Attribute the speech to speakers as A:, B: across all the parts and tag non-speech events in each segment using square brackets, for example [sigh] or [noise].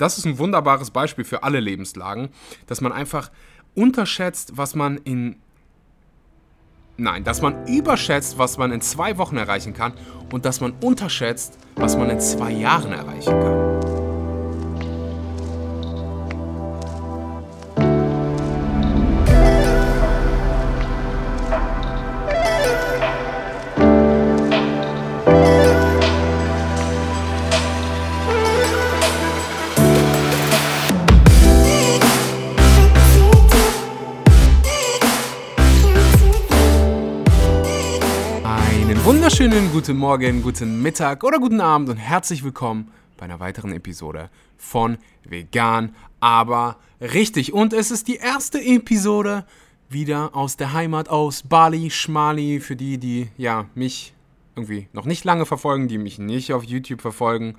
A: das ist ein wunderbares Beispiel für alle Lebenslagen, dass man einfach unterschätzt, was man in Nein, dass man überschätzt, was man in zwei Wochen erreichen kann und dass man unterschätzt, was man in zwei Jahren erreichen kann. Guten Morgen, guten Mittag oder guten Abend und herzlich willkommen bei einer weiteren Episode von Vegan, aber richtig. Und es ist die erste Episode wieder aus der Heimat, aus Bali, Schmali, für die, die ja mich irgendwie noch nicht lange verfolgen, die mich nicht auf YouTube verfolgen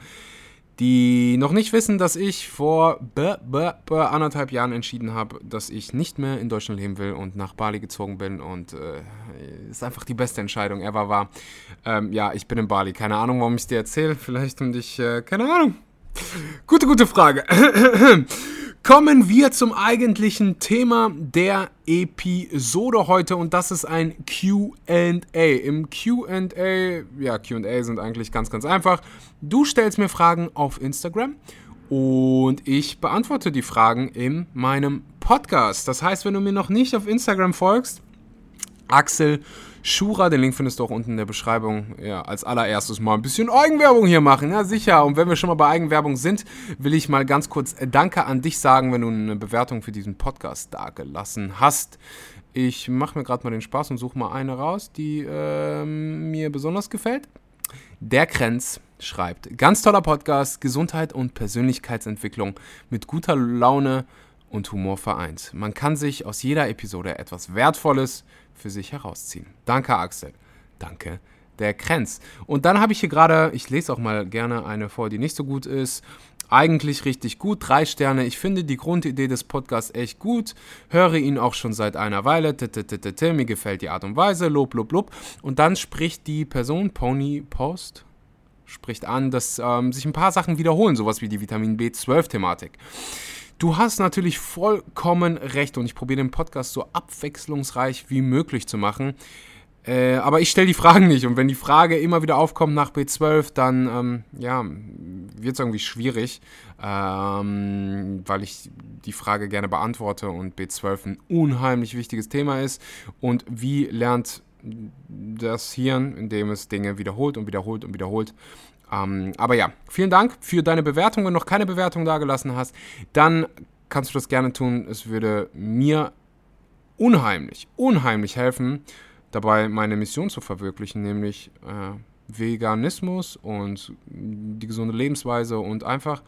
A: die noch nicht wissen, dass ich vor b -b -b anderthalb Jahren entschieden habe, dass ich nicht mehr in Deutschland leben will und nach Bali gezogen bin und äh, ist einfach die beste Entscheidung ever war. Ähm, ja, ich bin in Bali. Keine Ahnung, warum ich es dir erzähle. Vielleicht um dich, äh, keine Ahnung. Gute, gute Frage. [clears throat] Kommen wir zum eigentlichen Thema der Episode heute und das ist ein QA. Im QA, ja, QA sind eigentlich ganz, ganz einfach. Du stellst mir Fragen auf Instagram und ich beantworte die Fragen in meinem Podcast. Das heißt, wenn du mir noch nicht auf Instagram folgst, Axel Shura, den Link findest du auch unten in der Beschreibung. Ja, als allererstes mal ein bisschen Eigenwerbung hier machen. Ja, sicher. Und wenn wir schon mal bei Eigenwerbung sind, will ich mal ganz kurz Danke an dich sagen, wenn du eine Bewertung für diesen Podcast dagelassen hast. Ich mache mir gerade mal den Spaß und suche mal eine raus, die äh, mir besonders gefällt. Der Krenz schreibt: Ganz toller Podcast, Gesundheit und Persönlichkeitsentwicklung mit guter Laune und Humor vereint. Man kann sich aus jeder Episode etwas Wertvolles für sich herausziehen. Danke, Axel. Danke, der Krenz. Und dann habe ich hier gerade, ich lese auch mal gerne eine vor, die nicht so gut ist. Eigentlich richtig gut, drei Sterne. Ich finde die Grundidee des Podcasts echt gut. Höre ihn auch schon seit einer Weile. Mir gefällt die Art und Weise. Lob, lob, lob. Und dann spricht die Person, Pony Post, spricht an, dass ähm, sich ein paar Sachen wiederholen, sowas wie die Vitamin B12-Thematik. Du hast natürlich vollkommen recht und ich probiere den Podcast so abwechslungsreich wie möglich zu machen. Äh, aber ich stelle die Fragen nicht und wenn die Frage immer wieder aufkommt nach B12, dann ähm, ja, wird es irgendwie schwierig, ähm, weil ich die Frage gerne beantworte und B12 ein unheimlich wichtiges Thema ist. Und wie lernt das Hirn, indem es Dinge wiederholt und wiederholt und wiederholt, ähm, aber ja, vielen Dank für deine Bewertung. Wenn du noch keine Bewertung dagelassen hast, dann kannst du das gerne tun. Es würde mir unheimlich, unheimlich helfen, dabei meine Mission zu verwirklichen, nämlich äh, Veganismus und die gesunde Lebensweise und einfach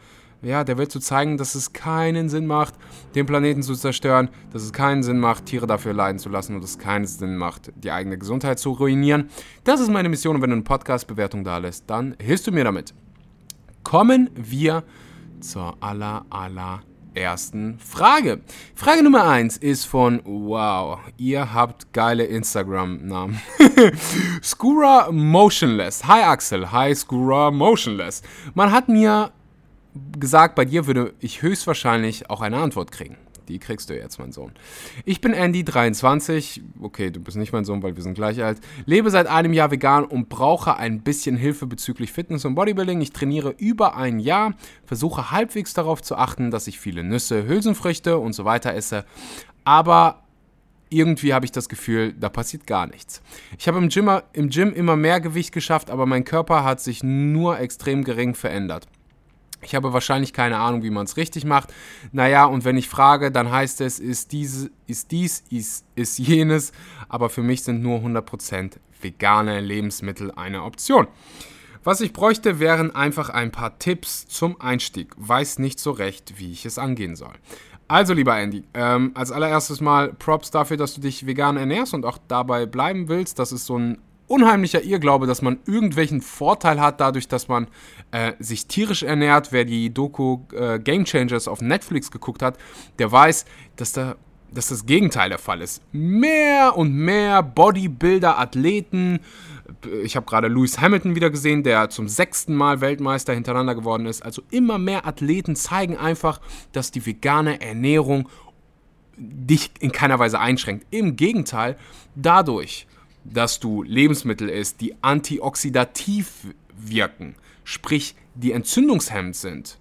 A: ja, der Welt zu zeigen, dass es keinen Sinn macht, den Planeten zu zerstören, dass es keinen Sinn macht, Tiere dafür leiden zu lassen und dass es keinen Sinn macht, die eigene Gesundheit zu ruinieren. Das ist meine Mission und wenn du eine Podcast-Bewertung da lässt, dann hilfst du mir damit. Kommen wir zur aller, aller ersten Frage. Frage Nummer 1 ist von, wow, ihr habt geile Instagram-Namen. [laughs] Skura Motionless. Hi Axel, hi Skura Motionless. Man hat mir gesagt, bei dir würde ich höchstwahrscheinlich auch eine Antwort kriegen. Die kriegst du jetzt, mein Sohn. Ich bin Andy, 23. Okay, du bist nicht mein Sohn, weil wir sind gleich alt. Lebe seit einem Jahr vegan und brauche ein bisschen Hilfe bezüglich Fitness und Bodybuilding. Ich trainiere über ein Jahr, versuche halbwegs darauf zu achten, dass ich viele Nüsse, Hülsenfrüchte und so weiter esse. Aber irgendwie habe ich das Gefühl, da passiert gar nichts. Ich habe im Gym, im Gym immer mehr Gewicht geschafft, aber mein Körper hat sich nur extrem gering verändert. Ich habe wahrscheinlich keine Ahnung, wie man es richtig macht. Naja, und wenn ich frage, dann heißt es, ist, diese, ist dies, ist, ist jenes. Aber für mich sind nur 100% vegane Lebensmittel eine Option. Was ich bräuchte, wären einfach ein paar Tipps zum Einstieg. Weiß nicht so recht, wie ich es angehen soll. Also, lieber Andy, ähm, als allererstes mal Props dafür, dass du dich vegan ernährst und auch dabei bleiben willst. Das ist so ein unheimlicher Irrglaube, dass man irgendwelchen Vorteil hat, dadurch, dass man äh, sich tierisch ernährt. Wer die Doku äh, Game Changers auf Netflix geguckt hat, der weiß, dass da dass das Gegenteil der Fall ist. Mehr und mehr Bodybuilder, Athleten, ich habe gerade Lewis Hamilton wieder gesehen, der zum sechsten Mal Weltmeister hintereinander geworden ist. Also immer mehr Athleten zeigen einfach, dass die vegane Ernährung dich in keiner Weise einschränkt. Im Gegenteil, dadurch, dass du Lebensmittel isst, die antioxidativ wirken, sprich die entzündungshemmend sind,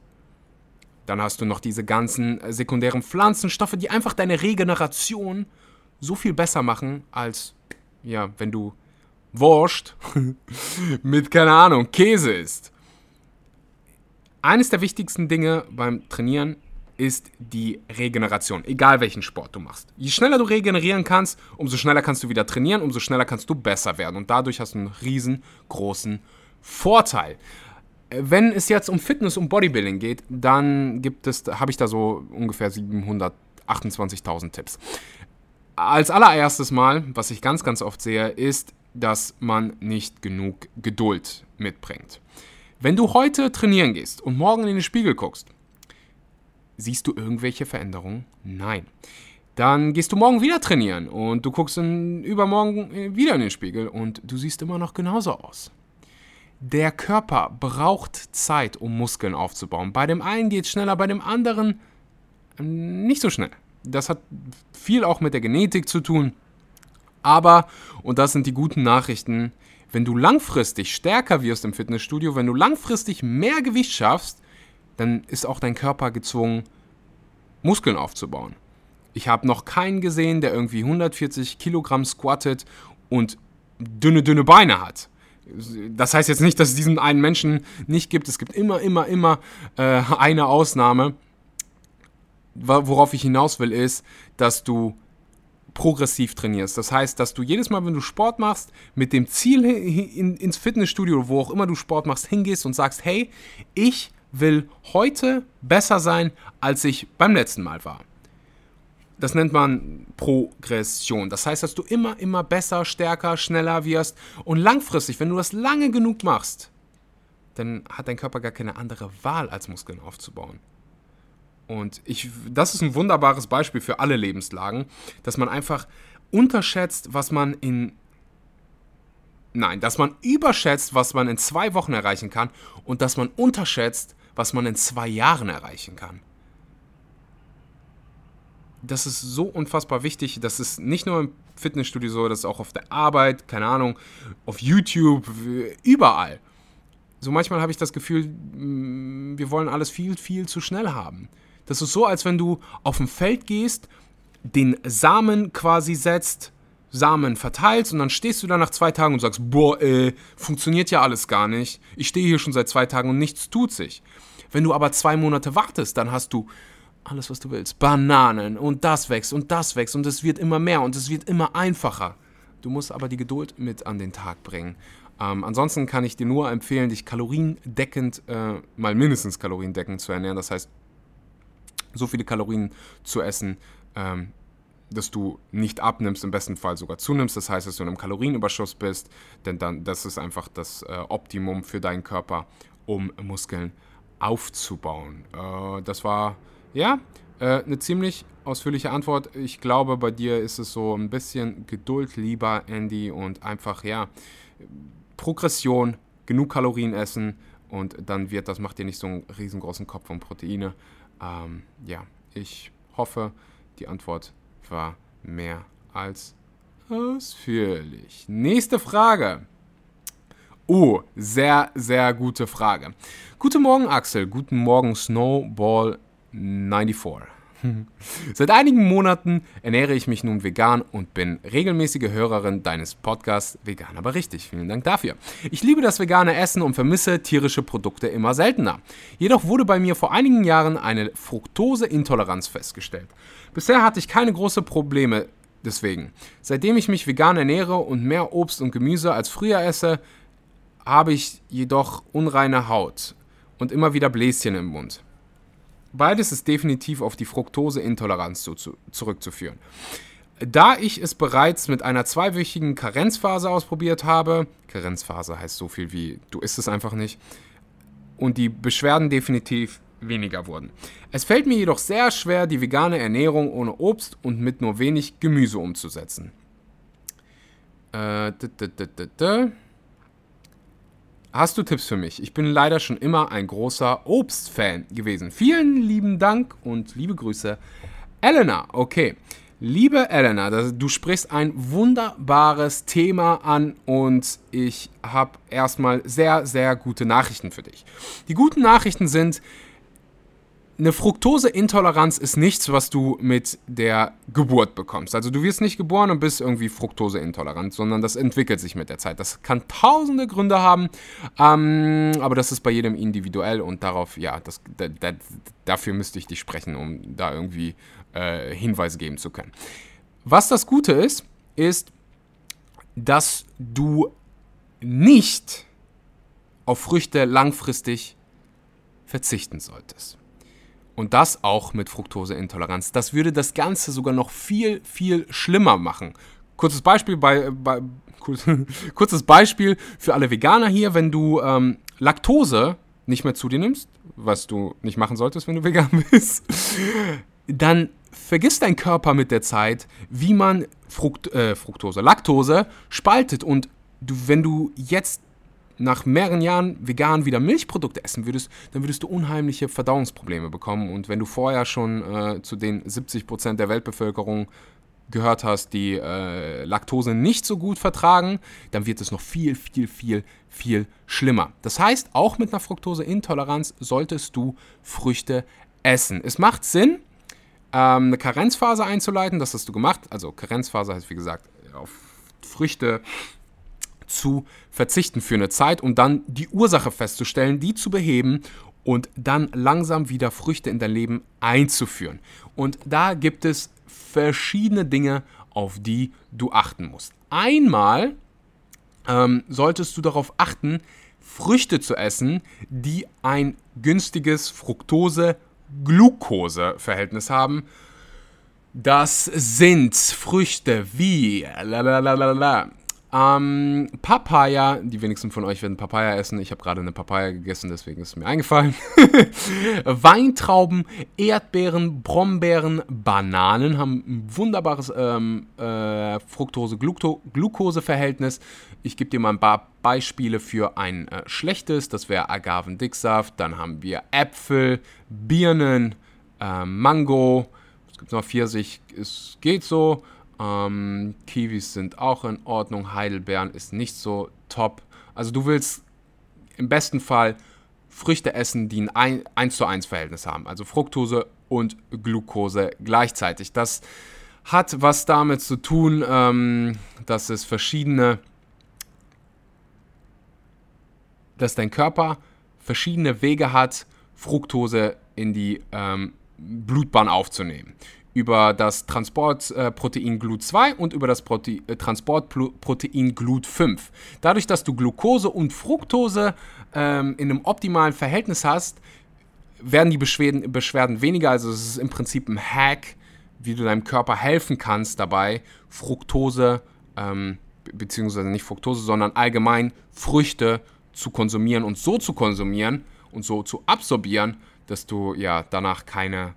A: dann hast du noch diese ganzen sekundären Pflanzenstoffe, die einfach deine Regeneration so viel besser machen, als ja, wenn du Wurst [laughs] mit, keine Ahnung, Käse isst. Eines der wichtigsten Dinge beim Trainieren ist die Regeneration, egal welchen Sport du machst. Je schneller du regenerieren kannst, umso schneller kannst du wieder trainieren, umso schneller kannst du besser werden und dadurch hast du einen riesengroßen Vorteil. Wenn es jetzt um Fitness und Bodybuilding geht, dann gibt es, habe ich da so ungefähr 728.000 Tipps. Als allererstes Mal, was ich ganz, ganz oft sehe, ist, dass man nicht genug Geduld mitbringt. Wenn du heute trainieren gehst und morgen in den Spiegel guckst, siehst du irgendwelche Veränderungen? Nein. Dann gehst du morgen wieder trainieren und du guckst in, übermorgen wieder in den Spiegel und du siehst immer noch genauso aus. Der Körper braucht Zeit, um Muskeln aufzubauen. Bei dem einen geht es schneller, bei dem anderen nicht so schnell. Das hat viel auch mit der Genetik zu tun. Aber, und das sind die guten Nachrichten, wenn du langfristig stärker wirst im Fitnessstudio, wenn du langfristig mehr Gewicht schaffst, dann ist auch dein Körper gezwungen, Muskeln aufzubauen. Ich habe noch keinen gesehen, der irgendwie 140 Kilogramm squattet und dünne, dünne Beine hat. Das heißt jetzt nicht, dass es diesen einen Menschen nicht gibt. Es gibt immer, immer, immer äh, eine Ausnahme. Worauf ich hinaus will, ist, dass du progressiv trainierst. Das heißt, dass du jedes Mal, wenn du Sport machst, mit dem Ziel in, ins Fitnessstudio, wo auch immer du Sport machst, hingehst und sagst, hey, ich will heute besser sein, als ich beim letzten Mal war. Das nennt man Progression. Das heißt, dass du immer, immer besser, stärker, schneller wirst. Und langfristig, wenn du das lange genug machst, dann hat dein Körper gar keine andere Wahl, als Muskeln aufzubauen. Und ich, das ist ein wunderbares Beispiel für alle Lebenslagen, dass man einfach unterschätzt, was man in. Nein, dass man überschätzt, was man in zwei Wochen erreichen kann und dass man unterschätzt, was man in zwei Jahren erreichen kann. Das ist so unfassbar wichtig. Das ist nicht nur im Fitnessstudio so, das ist auch auf der Arbeit, keine Ahnung, auf YouTube, überall. So manchmal habe ich das Gefühl, mm, wir wollen alles viel, viel zu schnell haben. Das ist so, als wenn du auf ein Feld gehst, den Samen quasi setzt, Samen verteilst und dann stehst du da nach zwei Tagen und sagst, boah, ey, funktioniert ja alles gar nicht. Ich stehe hier schon seit zwei Tagen und nichts tut sich. Wenn du aber zwei Monate wartest, dann hast du alles, was du willst. Bananen und das wächst und das wächst und es wird immer mehr und es wird immer einfacher. Du musst aber die Geduld mit an den Tag bringen. Ähm, ansonsten kann ich dir nur empfehlen, dich kaloriendeckend, äh, mal mindestens kaloriendeckend zu ernähren. Das heißt, so viele Kalorien zu essen, ähm, dass du nicht abnimmst, im besten Fall sogar zunimmst. Das heißt, dass du in einem Kalorienüberschuss bist, denn dann das ist einfach das äh, Optimum für deinen Körper, um Muskeln aufzubauen. Äh, das war ja äh, eine ziemlich ausführliche Antwort. Ich glaube, bei dir ist es so ein bisschen Geduld lieber, Andy, und einfach ja Progression, genug Kalorien essen und dann wird das macht dir nicht so einen riesengroßen Kopf von Proteine. Ähm, ja, ich hoffe, die Antwort war mehr als ausführlich. Nächste Frage. Oh, sehr, sehr gute Frage. Guten Morgen, Axel. Guten Morgen, Snowball 94. [laughs] Seit einigen Monaten ernähre ich mich nun vegan und bin regelmäßige Hörerin deines Podcasts Vegan aber richtig. Vielen Dank dafür. Ich liebe das vegane Essen und vermisse tierische Produkte immer seltener. Jedoch wurde bei mir vor einigen Jahren eine Fructoseintoleranz festgestellt. Bisher hatte ich keine großen Probleme deswegen. Seitdem ich mich vegan ernähre und mehr Obst und Gemüse als früher esse, habe ich jedoch unreine Haut und immer wieder Bläschen im Mund. Beides ist definitiv auf die Fructoseintoleranz zu, zu, zurückzuführen. Da ich es bereits mit einer zweiwöchigen Karenzphase ausprobiert habe, Karenzphase heißt so viel wie du isst es einfach nicht, und die Beschwerden definitiv weniger wurden. Es fällt mir jedoch sehr schwer, die vegane Ernährung ohne Obst und mit nur wenig Gemüse umzusetzen. Äh, Hast du Tipps für mich? Ich bin leider schon immer ein großer Obstfan gewesen. Vielen lieben Dank und liebe Grüße. Elena, okay. Liebe Elena, du sprichst ein wunderbares Thema an und ich habe erstmal sehr, sehr gute Nachrichten für dich. Die guten Nachrichten sind, eine Fructoseintoleranz ist nichts, was du mit der Geburt bekommst. Also du wirst nicht geboren und bist irgendwie fructoseintolerant, sondern das entwickelt sich mit der Zeit. Das kann tausende Gründe haben, ähm, aber das ist bei jedem individuell und darauf, ja, das, da, da, dafür müsste ich dich sprechen, um da irgendwie äh, Hinweise geben zu können. Was das Gute ist, ist, dass du nicht auf Früchte langfristig verzichten solltest. Und das auch mit Fructoseintoleranz. Das würde das Ganze sogar noch viel, viel schlimmer machen. Kurzes Beispiel bei, bei [laughs] kurzes Beispiel für alle Veganer hier, wenn du ähm, Laktose nicht mehr zu dir nimmst, was du nicht machen solltest, wenn du vegan [laughs] bist, dann vergisst dein Körper mit der Zeit, wie man Fruct, äh, Fructose, Laktose spaltet. Und du, wenn du jetzt nach mehreren Jahren vegan wieder Milchprodukte essen würdest, dann würdest du unheimliche Verdauungsprobleme bekommen. Und wenn du vorher schon äh, zu den 70% der Weltbevölkerung gehört hast, die äh, Laktose nicht so gut vertragen, dann wird es noch viel, viel, viel, viel schlimmer. Das heißt, auch mit einer Fructoseintoleranz solltest du Früchte essen. Es macht Sinn, ähm, eine Karenzphase einzuleiten. Das hast du gemacht. Also Karenzphase heißt, wie gesagt, auf Früchte zu verzichten für eine Zeit, um dann die Ursache festzustellen, die zu beheben und dann langsam wieder Früchte in dein Leben einzuführen. Und da gibt es verschiedene Dinge, auf die du achten musst. Einmal ähm, solltest du darauf achten, Früchte zu essen, die ein günstiges Fructose-Glucose-Verhältnis haben. Das sind Früchte wie ähm, Papaya, die wenigsten von euch werden Papaya essen. Ich habe gerade eine Papaya gegessen, deswegen ist es mir eingefallen. [laughs] Weintrauben, Erdbeeren, Brombeeren, Bananen haben ein wunderbares ähm, äh, Fructose-Glucose-Verhältnis. Ich gebe dir mal ein paar Beispiele für ein äh, schlechtes. Das wäre Agavendicksaft. Dann haben wir Äpfel, Birnen, äh, Mango. Es gibt noch Pfirsich, es geht so. Ähm, Kiwis sind auch in Ordnung. Heidelbeeren ist nicht so top. Also du willst im besten Fall Früchte essen, die ein 1 zu 1 Verhältnis haben. Also Fructose und Glucose gleichzeitig. Das hat was damit zu tun, ähm, dass es verschiedene, dass dein Körper verschiedene Wege hat, Fructose in die ähm, Blutbahn aufzunehmen über das Transportprotein GLUT2 und über das Prote äh, Transportprotein GLUT5. Dadurch, dass du Glucose und Fructose ähm, in einem optimalen Verhältnis hast, werden die Beschwerden, Beschwerden weniger. Also es ist im Prinzip ein Hack, wie du deinem Körper helfen kannst dabei, Fructose, ähm, beziehungsweise nicht Fructose, sondern allgemein Früchte zu konsumieren und so zu konsumieren und so zu absorbieren, dass du ja danach keine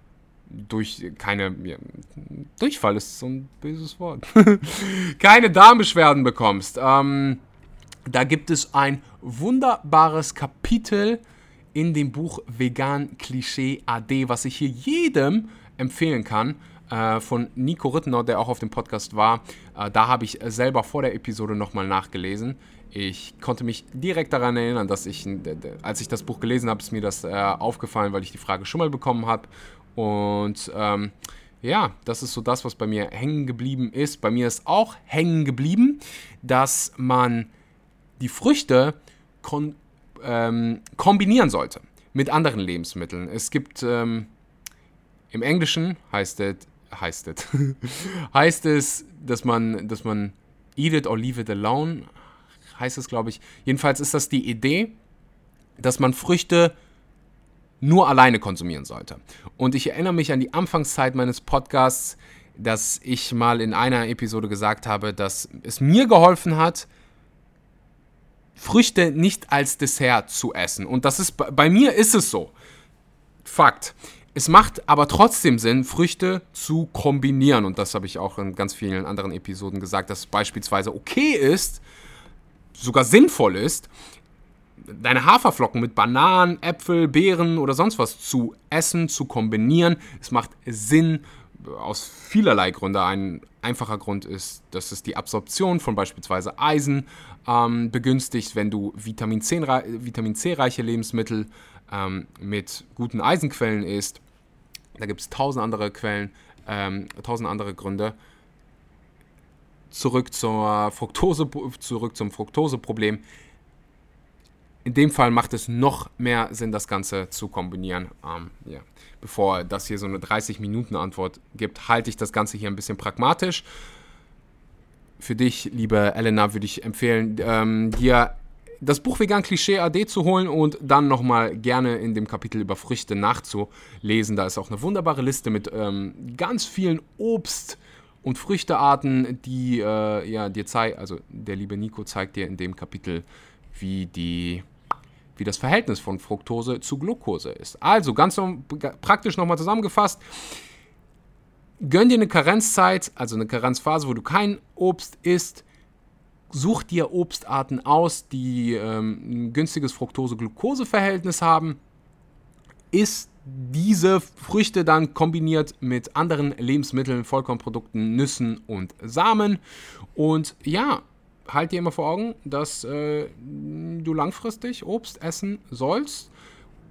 A: durch keine Durchfall ist so ein böses Wort. [laughs] keine Darmbeschwerden bekommst. Ähm, da gibt es ein wunderbares Kapitel in dem Buch Vegan Klischee AD, was ich hier jedem empfehlen kann. Äh, von Nico Rittenau, der auch auf dem Podcast war. Äh, da habe ich selber vor der Episode nochmal nachgelesen. Ich konnte mich direkt daran erinnern, dass ich, als ich das Buch gelesen habe, ist mir das äh, aufgefallen, weil ich die Frage schon mal bekommen habe und ähm, ja, das ist so das, was bei mir hängen geblieben ist. Bei mir ist auch hängen geblieben, dass man die Früchte kon ähm, kombinieren sollte mit anderen Lebensmitteln. Es gibt ähm, im Englischen heißt es, heißt es, [laughs] heißt es, dass man, dass man eat it or leave it alone, heißt es, glaube ich. Jedenfalls ist das die Idee, dass man Früchte nur alleine konsumieren sollte. Und ich erinnere mich an die Anfangszeit meines Podcasts, dass ich mal in einer Episode gesagt habe, dass es mir geholfen hat, Früchte nicht als Dessert zu essen. Und das ist bei mir ist es so. Fakt. Es macht aber trotzdem Sinn, Früchte zu kombinieren. Und das habe ich auch in ganz vielen anderen Episoden gesagt, dass es beispielsweise okay ist, sogar sinnvoll ist, deine Haferflocken mit Bananen, Äpfel, Beeren oder sonst was zu essen, zu kombinieren. Es macht Sinn aus vielerlei Gründen. Ein einfacher Grund ist, dass es die Absorption von beispielsweise Eisen ähm, begünstigt, wenn du Vitamin Vitamin C Lebensmittel ähm, mit guten Eisenquellen isst. Da gibt es tausend andere Quellen, ähm, tausend andere Gründe. Zurück zur Fructose, zurück zum Fructoseproblem. In dem Fall macht es noch mehr Sinn, das Ganze zu kombinieren. Ähm, ja. Bevor das hier so eine 30-Minuten-Antwort gibt, halte ich das Ganze hier ein bisschen pragmatisch. Für dich, liebe Elena, würde ich empfehlen, ähm, dir das Buch Vegan Klischee AD zu holen und dann nochmal gerne in dem Kapitel über Früchte nachzulesen. Da ist auch eine wunderbare Liste mit ähm, ganz vielen Obst- und Früchtearten, die äh, ja, dir zeigen, also der liebe Nico zeigt dir in dem Kapitel, wie die wie das Verhältnis von Fructose zu Glucose ist. Also ganz praktisch nochmal zusammengefasst, gönn dir eine Karenzzeit, also eine Karenzphase, wo du kein Obst isst, such dir Obstarten aus, die ähm, ein günstiges Fructose-Glucose-Verhältnis haben, isst diese Früchte dann kombiniert mit anderen Lebensmitteln, Vollkornprodukten, Nüssen und Samen. Und ja, halt dir immer vor Augen, dass äh, du langfristig Obst essen sollst.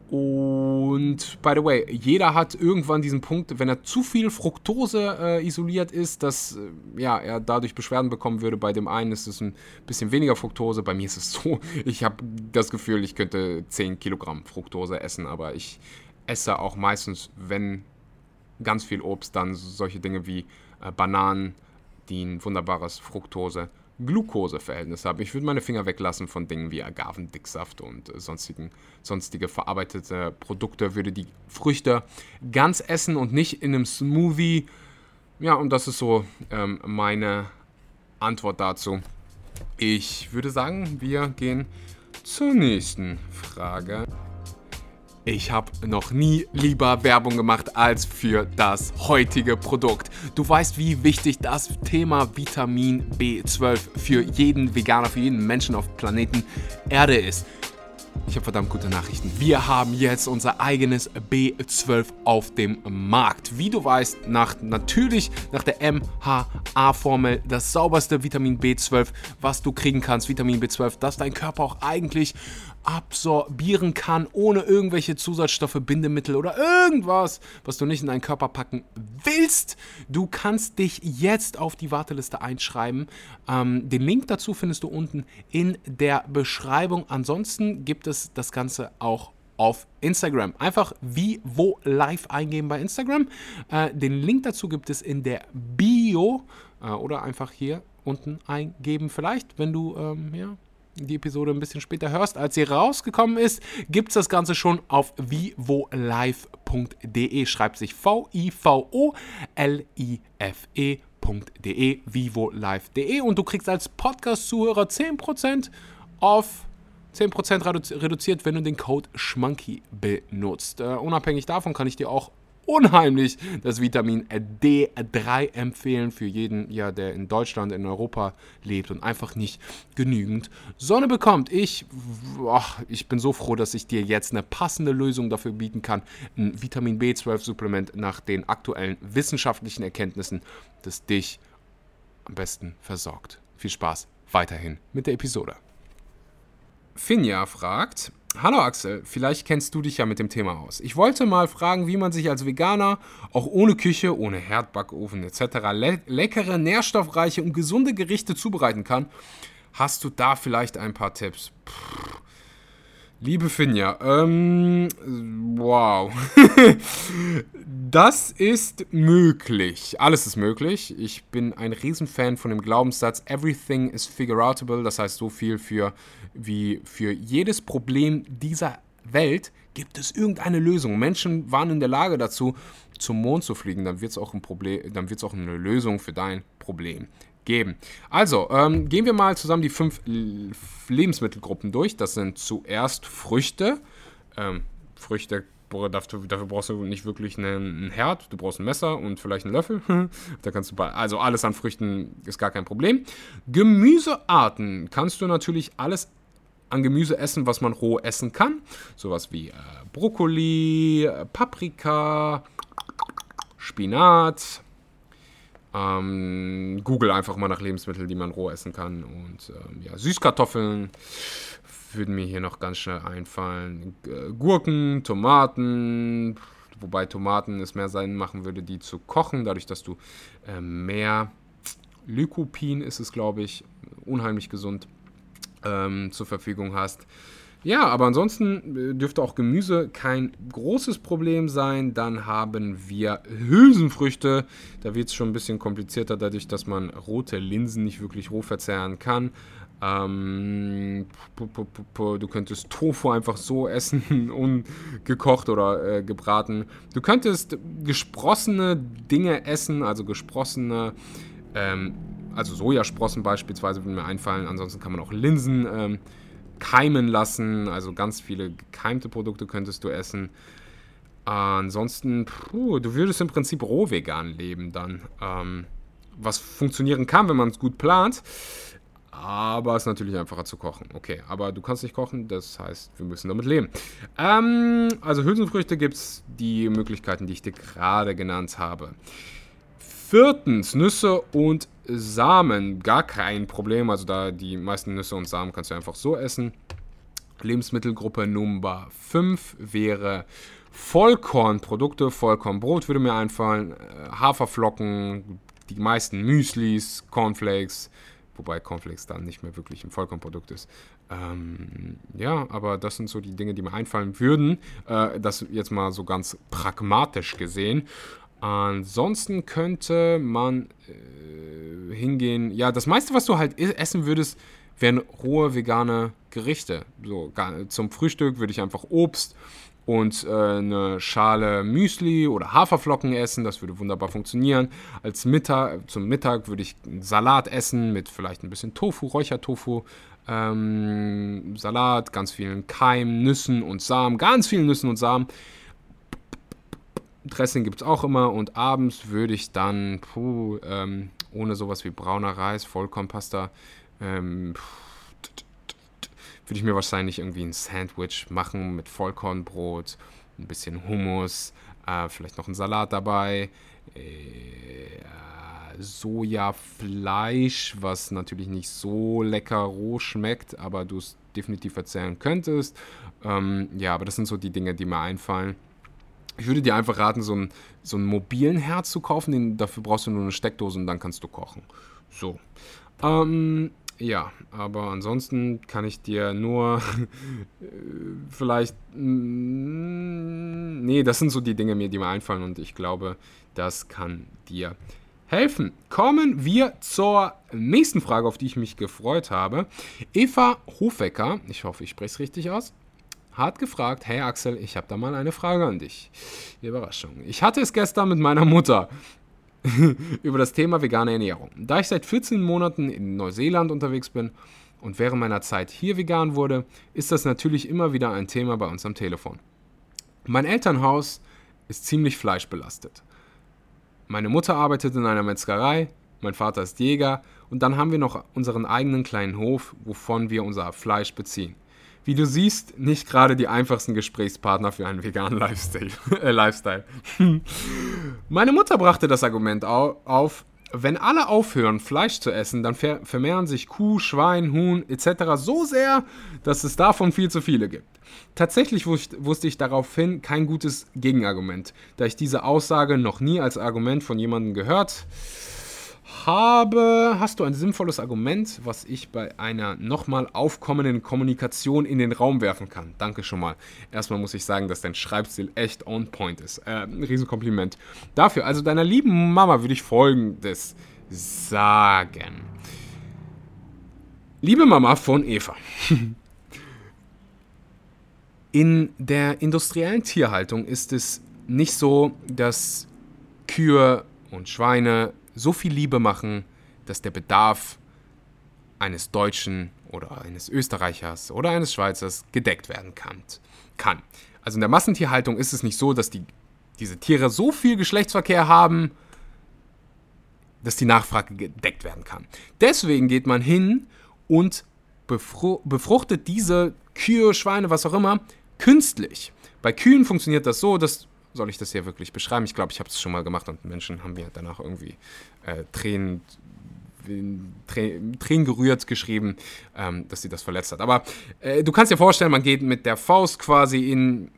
A: Und by the way, jeder hat irgendwann diesen Punkt, wenn er zu viel Fructose äh, isoliert ist, dass äh, ja, er dadurch Beschwerden bekommen würde. Bei dem einen ist es ein bisschen weniger Fructose, bei mir ist es [laughs] so, ich habe das Gefühl, ich könnte 10 Kilogramm Fructose essen, aber ich esse auch meistens, wenn ganz viel Obst, dann solche Dinge wie äh, Bananen, die ein wunderbares Fructose Glukoseverhältnis habe. Ich würde meine Finger weglassen von Dingen wie Agavendicksaft und äh, sonstigen, sonstige verarbeitete Produkte, würde die Früchte ganz essen und nicht in einem Smoothie. Ja, und das ist so ähm, meine Antwort dazu. Ich würde sagen, wir gehen zur nächsten Frage. Ich habe noch nie lieber Werbung gemacht als für das heutige Produkt. Du weißt, wie wichtig das Thema Vitamin B12 für jeden Veganer, für jeden Menschen auf Planeten Erde ist. Ich habe verdammt gute Nachrichten. Wir haben jetzt unser eigenes B12 auf dem Markt. Wie du weißt, nach, natürlich nach der MHA-Formel das sauberste Vitamin B12, was du kriegen kannst. Vitamin B12, das dein Körper auch eigentlich absorbieren kann, ohne irgendwelche Zusatzstoffe, Bindemittel oder irgendwas, was du nicht in deinen Körper packen willst. Du kannst dich jetzt auf die Warteliste einschreiben. Ähm, den Link dazu findest du unten in der Beschreibung. Ansonsten gibt es das Ganze auch auf Instagram. Einfach wie, wo live eingeben bei Instagram. Äh, den Link dazu gibt es in der Bio äh, oder einfach hier unten eingeben. Vielleicht, wenn du ähm, ja, die Episode ein bisschen später hörst, als sie rausgekommen ist, gibt es das Ganze schon auf vivolive.de. Schreibt sich V-I-V-O-L-I-F-E.de, vivolive.de und du kriegst als Podcast-Zuhörer 10% auf 10% reduziert, wenn du den Code SCHMANKY benutzt. Uh, unabhängig davon kann ich dir auch unheimlich das Vitamin D3 empfehlen für jeden, ja, der in Deutschland, in Europa lebt und einfach nicht genügend Sonne bekommt. Ich, ach, ich bin so froh, dass ich dir jetzt eine passende Lösung dafür bieten kann. Ein Vitamin B12-Supplement nach den aktuellen wissenschaftlichen Erkenntnissen, das dich am besten versorgt. Viel Spaß weiterhin mit der Episode. Finja fragt, Hallo Axel, vielleicht kennst du dich ja mit dem Thema aus. Ich wollte mal fragen, wie man sich als Veganer auch ohne Küche, ohne Herd, Backofen etc. Le leckere, nährstoffreiche und gesunde Gerichte zubereiten kann. Hast du da vielleicht ein paar Tipps? Pff. Liebe Finja, ähm, wow. [laughs] das ist möglich. Alles ist möglich. Ich bin ein Riesenfan von dem Glaubenssatz, everything is figure outable. Das heißt so viel für wie für jedes Problem dieser Welt gibt es irgendeine Lösung. Menschen waren in der Lage dazu, zum Mond zu fliegen. Dann wird es auch ein Problem, dann wird es auch eine Lösung für dein Problem geben. Also, ähm, gehen wir mal zusammen die fünf Lebensmittelgruppen durch. Das sind zuerst Früchte. Ähm, Früchte dafür, brauchst du nicht wirklich einen, Herd, du brauchst ein Messer und vielleicht einen Löffel. [laughs] da kannst du, also alles an Früchten ist gar kein Problem. Gemüsearten kannst du natürlich alles an Gemüse essen, was man roh essen kann. Sowas wie äh, Brokkoli, Paprika, Spinat. Ähm, Google einfach mal nach Lebensmitteln, die man roh essen kann. Und ähm, ja, Süßkartoffeln würden mir hier noch ganz schnell einfallen. Gurken, Tomaten, wobei Tomaten es mehr Sinn machen würde, die zu kochen, dadurch, dass du äh, mehr Lycopin ist es, glaube ich, unheimlich gesund ähm, zur Verfügung hast. Ja, aber ansonsten äh, dürfte auch Gemüse kein großes Problem sein. Dann haben wir Hülsenfrüchte. Da wird es schon ein bisschen komplizierter, dadurch, dass man rote Linsen nicht wirklich roh verzehren kann. Ähm, du könntest Tofu einfach so essen, [laughs] ungekocht oder äh, gebraten. Du könntest gesprossene Dinge essen, also gesprossene, ähm, also Sojasprossen beispielsweise würden mir einfallen. Ansonsten kann man auch Linsen ähm, keimen lassen, also ganz viele gekeimte Produkte könntest du essen. ansonsten, puh, du würdest im Prinzip roh vegan leben dann. Ähm, was funktionieren kann, wenn man es gut plant. Aber es ist natürlich einfacher zu kochen. Okay, aber du kannst nicht kochen, das heißt, wir müssen damit leben. Ähm, also Hülsenfrüchte gibt es die Möglichkeiten, die ich dir gerade genannt habe. Viertens, Nüsse und Samen. Gar kein Problem. Also da die meisten Nüsse und Samen kannst du einfach so essen. Lebensmittelgruppe Nummer 5 wäre Vollkornprodukte. Vollkornbrot würde mir einfallen. Äh, Haferflocken, die meisten Müslis, Cornflakes, wobei Cornflakes dann nicht mehr wirklich ein Vollkornprodukt ist. Ähm, ja, aber das sind so die Dinge, die mir einfallen würden. Äh, das jetzt mal so ganz pragmatisch gesehen. Ansonsten könnte man äh, hingehen. Ja, das meiste, was du halt essen würdest, wären rohe vegane Gerichte. So, zum Frühstück würde ich einfach Obst und äh, eine Schale Müsli oder Haferflocken essen. Das würde wunderbar funktionieren. Als Mittag, zum Mittag würde ich einen Salat essen mit vielleicht ein bisschen Tofu, Räuchertofu. Ähm, Salat, ganz vielen Keimen, Nüssen und Samen, ganz vielen Nüssen und Samen. Dressing gibt es auch immer und abends würde ich dann, puh, ähm, ohne sowas wie brauner Reis, Vollkornpasta, ähm, würde ich mir wahrscheinlich irgendwie ein Sandwich machen mit Vollkornbrot, ein bisschen Hummus, äh, vielleicht noch ein Salat dabei, äh, Sojafleisch, was natürlich nicht so lecker roh schmeckt, aber du es definitiv verzehren könntest. Ähm, ja, aber das sind so die Dinge, die mir einfallen. Ich würde dir einfach raten, so einen, so einen mobilen Herd zu kaufen. Den, dafür brauchst du nur eine Steckdose und dann kannst du kochen. So. Ähm, ja, aber ansonsten kann ich dir nur [laughs] vielleicht. Mm, nee, das sind so die Dinge, die mir einfallen und ich glaube, das kann dir helfen. Kommen wir zur nächsten Frage, auf die ich mich gefreut habe. Eva Hofecker, ich hoffe, ich spreche es richtig aus, hat gefragt, hey Axel, ich habe da mal eine Frage an dich. Überraschung. Ich hatte es gestern mit meiner Mutter [laughs] über das Thema vegane Ernährung. Da ich seit 14 Monaten in Neuseeland unterwegs bin und während meiner Zeit hier vegan wurde, ist das natürlich immer wieder ein Thema bei uns am Telefon. Mein Elternhaus ist ziemlich fleischbelastet. Meine Mutter arbeitet in einer Metzgerei, mein Vater ist Jäger und dann haben wir noch unseren eigenen kleinen Hof, wovon wir unser Fleisch beziehen wie du siehst, nicht gerade die einfachsten Gesprächspartner für einen veganen Lifestyle. [laughs] äh, Lifestyle. [laughs] Meine Mutter brachte das Argument auf, wenn alle aufhören, Fleisch zu essen, dann vermehren sich Kuh, Schwein, Huhn etc. so sehr, dass es davon viel zu viele gibt. Tatsächlich wusste ich daraufhin kein gutes Gegenargument, da ich diese Aussage noch nie als Argument von jemandem gehört habe habe, hast du ein sinnvolles Argument, was ich bei einer nochmal aufkommenden Kommunikation in den Raum werfen kann? Danke schon mal. Erstmal muss ich sagen, dass dein Schreibstil echt on point ist. Äh, ein Riesenkompliment. Dafür, also deiner lieben Mama würde ich folgendes sagen. Liebe Mama von Eva. [laughs] In der industriellen Tierhaltung ist es nicht so, dass Kühe und Schweine so viel Liebe machen, dass der Bedarf eines Deutschen oder eines Österreichers oder eines Schweizers gedeckt werden kann. Also in der Massentierhaltung ist es nicht so, dass die, diese Tiere so viel Geschlechtsverkehr haben, dass die Nachfrage gedeckt werden kann. Deswegen geht man hin und befruchtet diese Kühe, Schweine, was auch immer, künstlich. Bei Kühen funktioniert das so, dass soll ich das hier wirklich beschreiben? Ich glaube, ich habe es schon mal gemacht und Menschen haben mir danach irgendwie äh, Tränen, Tränen gerührt geschrieben, ähm, dass sie das verletzt hat. Aber äh, du kannst dir vorstellen, man geht mit der Faust quasi in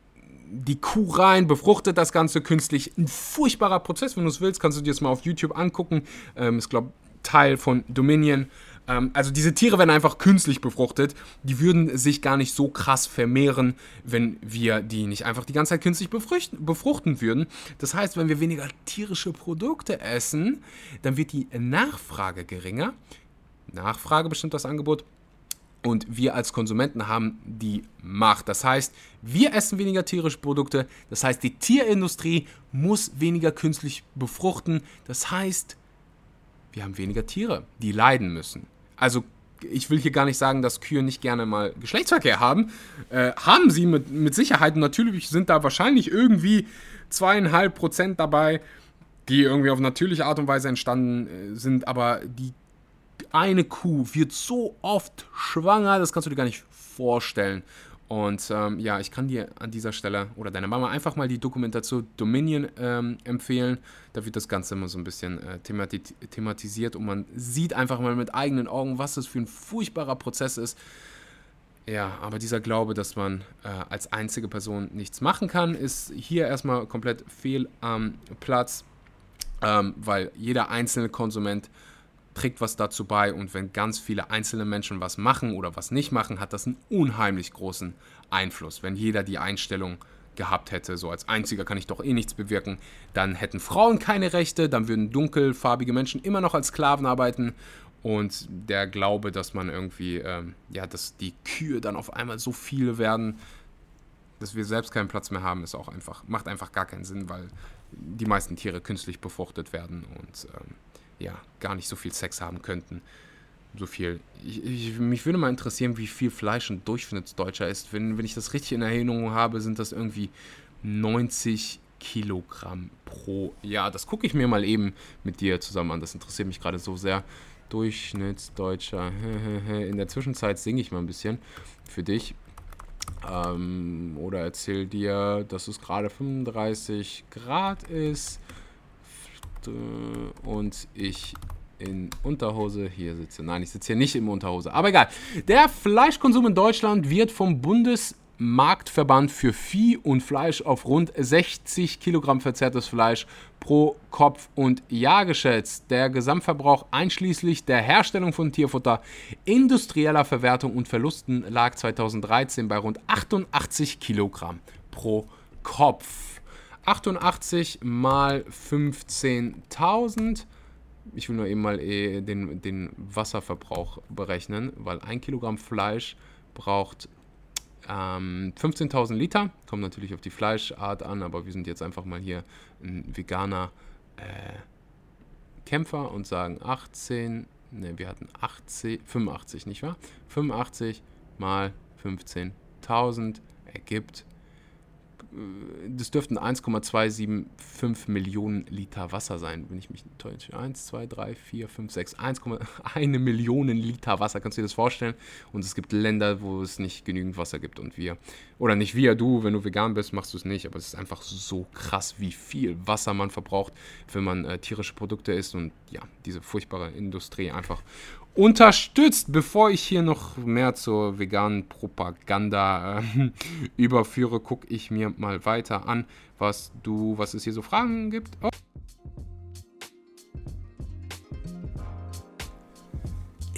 A: die Kuh rein, befruchtet das Ganze künstlich. Ein furchtbarer Prozess, wenn du es willst, kannst du dir das mal auf YouTube angucken. Ähm, ist, glaube Teil von Dominion. Ähm, also diese Tiere werden einfach künstlich befruchtet. Die würden sich gar nicht so krass vermehren, wenn wir die nicht einfach die ganze Zeit künstlich befruchten würden. Das heißt, wenn wir weniger tierische Produkte essen, dann wird die Nachfrage geringer. Nachfrage bestimmt das Angebot. Und wir als Konsumenten haben die Macht. Das heißt, wir essen weniger tierische Produkte. Das heißt, die Tierindustrie muss weniger künstlich befruchten. Das heißt, wir haben weniger Tiere, die leiden müssen. Also ich will hier gar nicht sagen, dass Kühe nicht gerne mal Geschlechtsverkehr haben. Äh, haben sie mit, mit Sicherheit. Natürlich sind da wahrscheinlich irgendwie zweieinhalb Prozent dabei, die irgendwie auf natürliche Art und Weise entstanden äh, sind. Aber die eine Kuh wird so oft schwanger, das kannst du dir gar nicht vorstellen. Und ähm, ja, ich kann dir an dieser Stelle oder deiner Mama einfach mal die Dokumentation Dominion ähm, empfehlen. Da wird das Ganze immer so ein bisschen äh, themati thematisiert und man sieht einfach mal mit eigenen Augen, was das für ein furchtbarer Prozess ist. Ja, aber dieser Glaube, dass man äh, als einzige Person nichts machen kann, ist hier erstmal komplett fehl am Platz, ähm, weil jeder einzelne Konsument trägt was dazu bei und wenn ganz viele einzelne Menschen was machen oder was nicht machen, hat das einen unheimlich großen Einfluss. Wenn jeder die Einstellung gehabt hätte, so als einziger kann ich doch eh nichts bewirken, dann hätten Frauen keine Rechte, dann würden dunkelfarbige Menschen immer noch als Sklaven arbeiten und der Glaube, dass man irgendwie, ähm, ja, dass die Kühe dann auf einmal so viele werden, dass wir selbst keinen Platz mehr haben, ist auch einfach, macht einfach gar keinen Sinn, weil die meisten Tiere künstlich befruchtet werden und ähm, ja, gar nicht so viel Sex haben könnten. So viel. Ich, ich, mich würde mal interessieren, wie viel Fleisch ein Durchschnittsdeutscher ist. Wenn, wenn ich das richtig in Erinnerung habe, sind das irgendwie 90 Kilogramm pro Jahr. Das gucke ich mir mal eben mit dir zusammen an. Das interessiert mich gerade so sehr. Durchschnittsdeutscher. [laughs] In der Zwischenzeit singe ich mal ein bisschen für dich. Ähm, oder erzähl dir, dass es gerade 35 Grad ist und ich in Unterhose hier sitze. Nein, ich sitze hier nicht in Unterhose. Aber egal. Der Fleischkonsum in Deutschland wird vom Bundesmarktverband für Vieh und Fleisch auf rund 60 Kilogramm verzerrtes Fleisch pro Kopf und Jahr geschätzt. Der Gesamtverbrauch einschließlich der Herstellung von Tierfutter, industrieller Verwertung und Verlusten lag 2013 bei rund 88 Kilogramm pro Kopf. 88 mal 15.000. Ich will nur eben mal eh den, den Wasserverbrauch berechnen, weil ein Kilogramm Fleisch braucht ähm, 15.000 Liter. Kommt natürlich auf die Fleischart an, aber wir sind jetzt einfach mal hier ein veganer äh, Kämpfer und sagen 18, ne, wir hatten 80, 85, nicht wahr? 85 mal 15.000 ergibt das dürften 1,275 Millionen Liter Wasser sein, wenn ich mich täusche. 1, 2, 3, 4, 5, 6, 1,1 Millionen Liter Wasser, kannst du dir das vorstellen? Und es gibt Länder, wo es nicht genügend Wasser gibt. Und wir, oder nicht wir, du, wenn du vegan bist, machst du es nicht, aber es ist einfach so krass, wie viel Wasser man verbraucht, wenn man äh, tierische Produkte isst. Und ja, diese furchtbare Industrie einfach unterstützt. Bevor ich hier noch mehr zur veganen Propaganda äh, [laughs] überführe, gucke ich mir mal weiter an, was du, was es hier so Fragen gibt. Oh.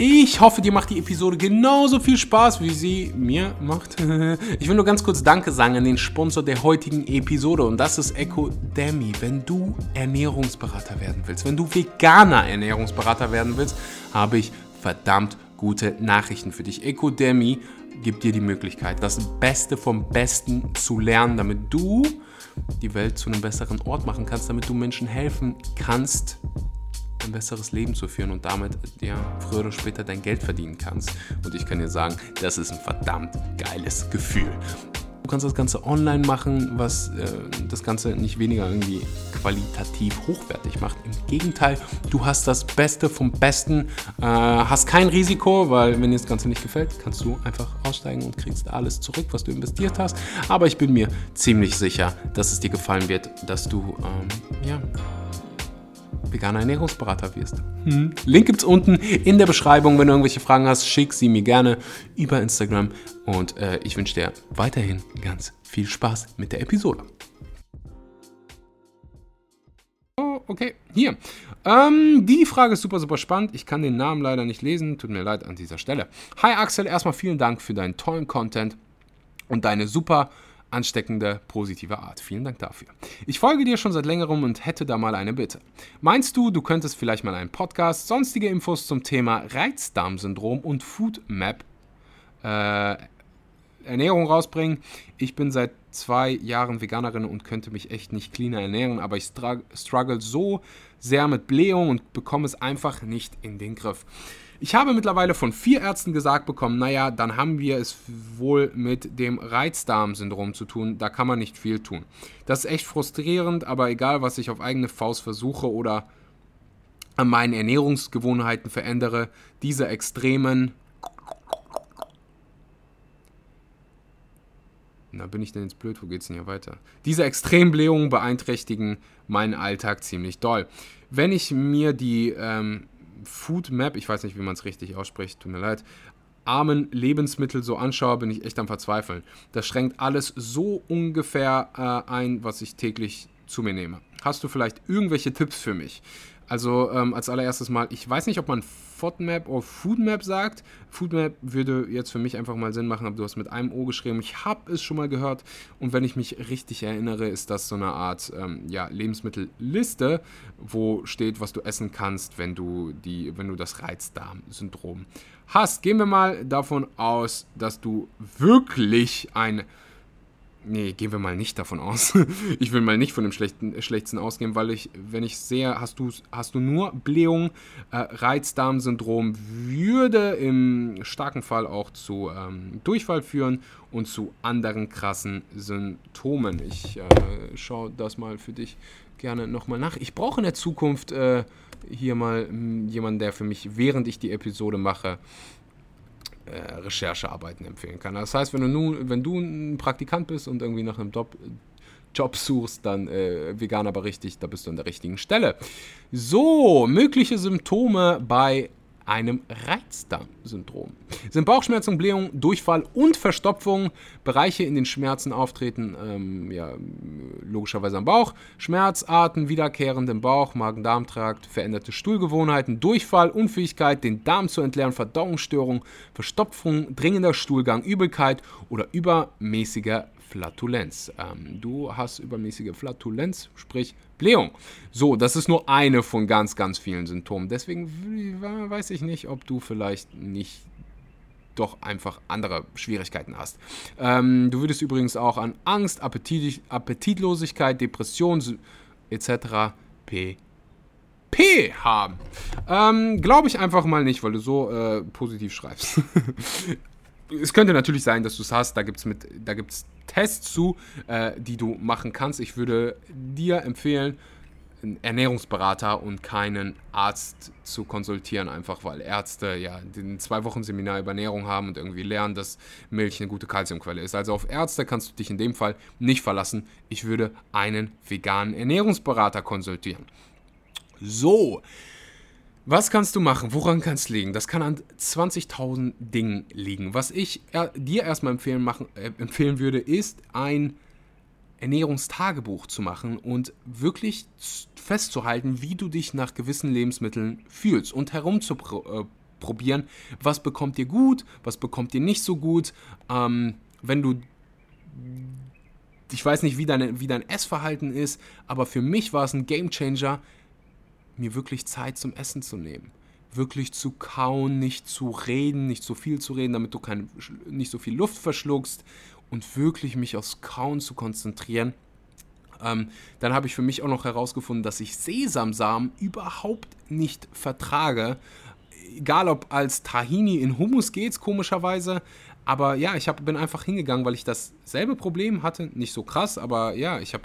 A: Ich hoffe, dir macht die Episode genauso viel Spaß, wie sie mir macht. [laughs] Ich will nur ganz kurz Danke sagen an den Sponsor der heutigen Episode und das ist Ecodemy. Wenn du Ernährungsberater werden willst, wenn du veganer Ernährungsberater werden willst, habe ich verdammt gute Nachrichten für dich. Ecodemy gibt dir die Möglichkeit, das Beste vom Besten zu lernen, damit du die Welt zu einem besseren Ort machen kannst, damit du Menschen helfen kannst, ein besseres Leben zu führen und damit ja früher oder später dein Geld verdienen kannst. Und ich kann dir sagen, das ist ein verdammt geiles Gefühl. Du kannst das Ganze online machen, was äh, das Ganze nicht weniger irgendwie qualitativ hochwertig macht. Im Gegenteil, du hast das Beste vom Besten, äh, hast kein Risiko, weil wenn dir das Ganze nicht gefällt, kannst du einfach aussteigen und kriegst alles zurück, was du investiert hast. Aber ich bin mir ziemlich sicher, dass es dir gefallen wird, dass du ähm, ja veganer Ernährungsberater wirst. Hm. Link gibt's unten in der Beschreibung. Wenn du irgendwelche Fragen hast, schick sie mir gerne über Instagram. Und äh, ich wünsche dir weiterhin ganz viel Spaß mit der Episode. Oh, okay, hier. Ähm, die Frage ist super, super spannend. Ich kann den Namen leider nicht lesen. Tut mir leid an dieser Stelle. Hi Axel, erstmal vielen Dank für deinen tollen Content und deine super ansteckende, positive Art. Vielen Dank dafür. Ich folge dir schon seit längerem und hätte da mal eine Bitte. Meinst du, du könntest vielleicht mal einen Podcast, sonstige Infos zum Thema Reizdarmsyndrom und Food Map äh, Ernährung rausbringen? Ich bin seit zwei Jahren Veganerin und könnte mich echt nicht cleaner ernähren, aber ich struggle so sehr mit Blähung und bekomme es einfach nicht in den Griff. Ich habe mittlerweile von vier Ärzten gesagt bekommen, naja, dann haben wir es wohl mit dem Reizdarmsyndrom zu tun, da kann man nicht viel tun. Das ist echt frustrierend, aber egal, was ich auf eigene Faust versuche oder an meinen Ernährungsgewohnheiten verändere, diese extremen... Na, bin ich denn jetzt blöd? Wo geht's denn hier weiter? Diese Extremblähungen beeinträchtigen meinen Alltag ziemlich doll. Wenn ich mir die ähm, Food Map, ich weiß nicht, wie man es richtig ausspricht, tut mir leid, armen Lebensmittel so anschaue, bin ich echt am Verzweifeln. Das schränkt alles so ungefähr äh, ein, was ich täglich zu mir nehme. Hast du vielleicht irgendwelche Tipps für mich? Also ähm, als allererstes mal, ich weiß nicht, ob man FODMAP oder FoodMap sagt. FoodMap würde jetzt für mich einfach mal Sinn machen, aber du hast mit einem O geschrieben. Ich habe es schon mal gehört und wenn ich mich richtig erinnere, ist das so eine Art ähm, ja, Lebensmittelliste, wo steht, was du essen kannst, wenn du, die, wenn du das Reizdarmsyndrom hast. Gehen wir mal davon aus, dass du wirklich ein Nee, gehen wir mal nicht davon aus. [laughs] ich will mal nicht von dem schlechten, schlechtesten ausgehen, weil ich, wenn ich sehe, hast du, hast du nur Blähung, äh, Reizdarmsyndrom würde im starken Fall auch zu ähm, Durchfall führen und zu anderen krassen Symptomen. Ich äh, schaue das mal für dich gerne nochmal nach. Ich brauche in der Zukunft äh, hier mal hm, jemanden, der für mich, während ich die Episode mache, äh, Recherchearbeiten empfehlen kann. Das heißt, wenn du, nun, wenn du ein Praktikant bist und irgendwie nach einem Job, Job suchst, dann äh, vegan aber richtig, da bist du an der richtigen Stelle. So, mögliche Symptome bei einem Reizdarmsyndrom. Sind Bauchschmerzen, Blähung, Durchfall und Verstopfung Bereiche, in den Schmerzen auftreten, ähm, ja, logischerweise am Bauch, Schmerzarten, wiederkehrend im Bauch, Magen-Darm-Trakt, veränderte Stuhlgewohnheiten, Durchfall, Unfähigkeit, den Darm zu entleeren, Verdauungsstörung, Verstopfung, dringender Stuhlgang, Übelkeit oder übermäßiger Flatulenz. Ähm, du hast übermäßige Flatulenz, sprich Blähung. So, das ist nur eine von ganz, ganz vielen Symptomen. Deswegen weiß ich nicht, ob du vielleicht nicht doch einfach andere Schwierigkeiten hast. Ähm, du würdest übrigens auch an Angst, Appetit, Appetitlosigkeit, Depression etc. pp. haben. Ähm, Glaube ich einfach mal nicht, weil du so äh, positiv schreibst. [laughs] es könnte natürlich sein, dass du es hast. Da gibt es Tests zu, äh, die du machen kannst. Ich würde dir empfehlen, einen Ernährungsberater und keinen Arzt zu konsultieren, einfach weil Ärzte ja ein zwei Wochen Seminar über Ernährung haben und irgendwie lernen, dass Milch eine gute Kalziumquelle ist. Also auf Ärzte kannst du dich in dem Fall nicht verlassen. Ich würde einen veganen Ernährungsberater konsultieren. So, was kannst du machen? Woran kann es liegen? Das kann an 20.000 Dingen liegen. Was ich er, dir erstmal empfehlen, machen, äh, empfehlen würde, ist ein Ernährungstagebuch zu machen und wirklich festzuhalten, wie du dich nach gewissen Lebensmitteln fühlst und herumzuprobieren, äh, was bekommt dir gut, was bekommt dir nicht so gut. Ähm, wenn du ich weiß nicht, wie, deine, wie dein Essverhalten ist, aber für mich war es ein Game Changer, mir wirklich Zeit zum Essen zu nehmen. Wirklich zu kauen, nicht zu reden, nicht so viel zu reden, damit du kein, nicht so viel Luft verschluckst und wirklich mich aufs Kauen zu konzentrieren. Ähm, dann habe ich für mich auch noch herausgefunden, dass ich Sesamsamen überhaupt nicht vertrage. Egal ob als Tahini in Hummus geht's, komischerweise. Aber ja, ich hab, bin einfach hingegangen, weil ich dasselbe Problem hatte. Nicht so krass, aber ja, ich habe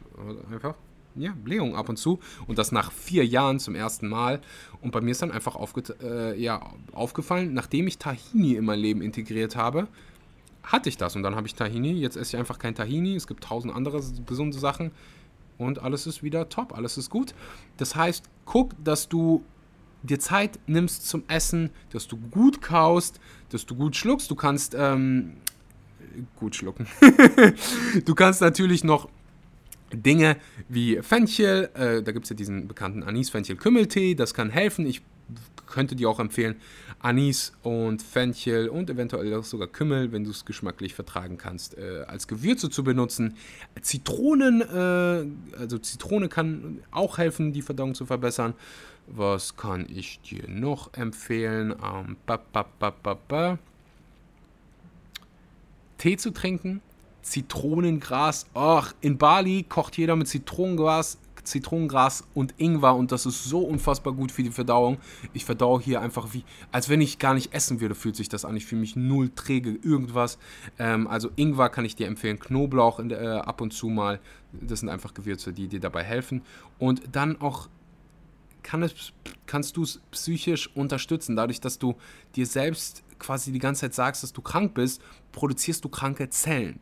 A: einfach ja, Blähung ab und zu. Und das nach vier Jahren zum ersten Mal. Und bei mir ist dann einfach aufge äh, ja, aufgefallen, nachdem ich Tahini in mein Leben integriert habe, hatte ich das. Und dann habe ich Tahini. Jetzt esse ich einfach kein Tahini. Es gibt tausend andere gesunde Sachen. Und alles ist wieder top. Alles ist gut. Das heißt, guck, dass du dir Zeit nimmst zum Essen, dass du gut kaust, dass du gut schluckst. Du kannst ähm, gut schlucken. [laughs] du kannst natürlich noch Dinge wie Fenchel, äh, da gibt es ja diesen bekannten Anis-Fenchel-Kümmeltee, das kann helfen. Ich könnte dir auch empfehlen, Anis und Fenchel und eventuell auch sogar Kümmel, wenn du es geschmacklich vertragen kannst, äh, als Gewürze zu benutzen. Zitronen, äh, also Zitrone kann auch helfen, die Verdauung zu verbessern. Was kann ich dir noch empfehlen? Ähm, ba, ba, ba, Tee zu trinken, Zitronengras. Ach, in Bali kocht jeder mit Zitronengras, Zitronengras und Ingwer und das ist so unfassbar gut für die Verdauung. Ich verdaue hier einfach wie, als wenn ich gar nicht essen würde, fühlt sich das an. Ich fühle mich null träge, irgendwas. Ähm, also Ingwer kann ich dir empfehlen, Knoblauch der, äh, ab und zu mal. Das sind einfach Gewürze, die dir dabei helfen. Und dann auch kann es, kannst du es psychisch unterstützen, dadurch, dass du dir selbst quasi die ganze Zeit sagst, dass du krank bist, produzierst du kranke Zellen.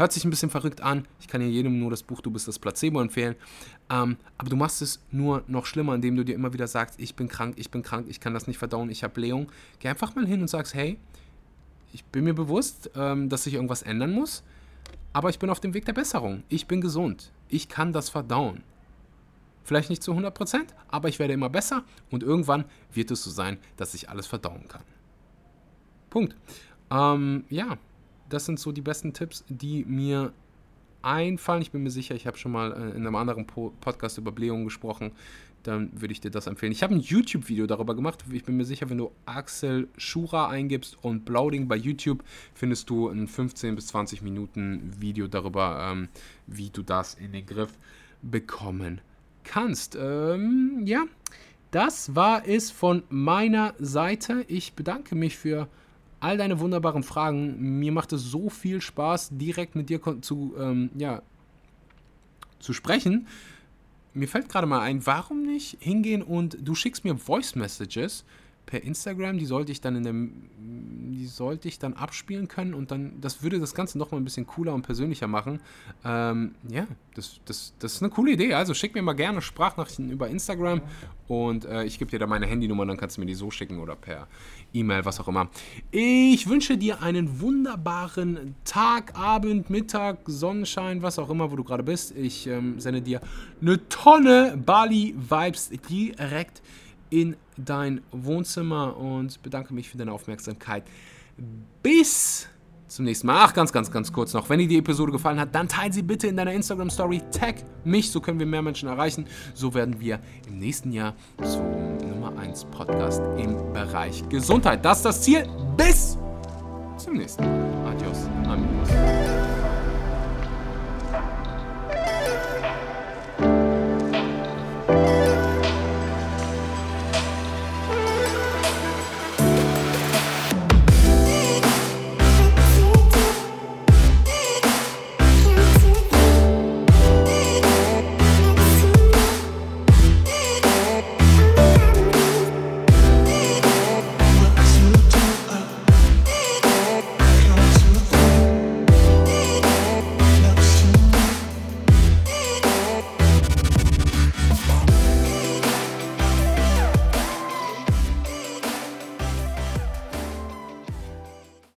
A: Hört sich ein bisschen verrückt an. Ich kann hier jedem nur das Buch Du bist das Placebo empfehlen. Ähm, aber du machst es nur noch schlimmer, indem du dir immer wieder sagst, ich bin krank, ich bin krank, ich kann das nicht verdauen, ich habe Blähung. Geh einfach mal hin und sagst, hey, ich bin mir bewusst, ähm, dass sich irgendwas ändern muss, aber ich bin auf dem Weg der Besserung. Ich bin gesund. Ich kann das verdauen. Vielleicht nicht zu 100%, aber ich werde immer besser und irgendwann wird es so sein, dass ich alles verdauen kann. Punkt. Ähm, ja, das sind so die besten Tipps, die mir einfallen. Ich bin mir sicher, ich habe schon mal äh, in einem anderen Podcast über Blähungen gesprochen. Dann würde ich dir das empfehlen. Ich habe ein YouTube-Video darüber gemacht. Ich bin mir sicher, wenn du Axel Schura eingibst und Bloating bei YouTube, findest du ein 15 bis 20 Minuten Video darüber, ähm, wie du das in den Griff bekommen kannst. Ähm, ja, das war es von meiner Seite. Ich bedanke mich für all deine wunderbaren Fragen. Mir macht es so viel Spaß, direkt mit dir zu, ähm, ja, zu sprechen. Mir fällt gerade mal ein, warum nicht hingehen und du schickst mir Voice Messages per Instagram, die sollte ich dann in dem, die sollte ich dann abspielen können und dann, das würde das Ganze nochmal ein bisschen cooler und persönlicher machen. Ähm, ja, das, das, das ist eine coole Idee. Also schick mir mal gerne Sprachnachrichten über Instagram und äh, ich gebe dir da meine Handynummer, dann kannst du mir die so schicken oder per E-Mail, was auch immer. Ich wünsche dir einen wunderbaren Tag, Abend, Mittag, Sonnenschein, was auch immer, wo du gerade bist. Ich ähm, sende dir eine Tonne Bali-Vibes direkt in dein Wohnzimmer und bedanke mich für deine Aufmerksamkeit. Bis zum nächsten Mal. Ach, ganz, ganz, ganz kurz noch. Wenn dir die Episode gefallen hat, dann teile sie bitte in deiner Instagram-Story. Tag mich, so können wir mehr Menschen erreichen. So werden wir im nächsten Jahr zum Nummer 1 Podcast im Bereich Gesundheit. Das ist das Ziel. Bis zum nächsten Mal. Adios, amigos.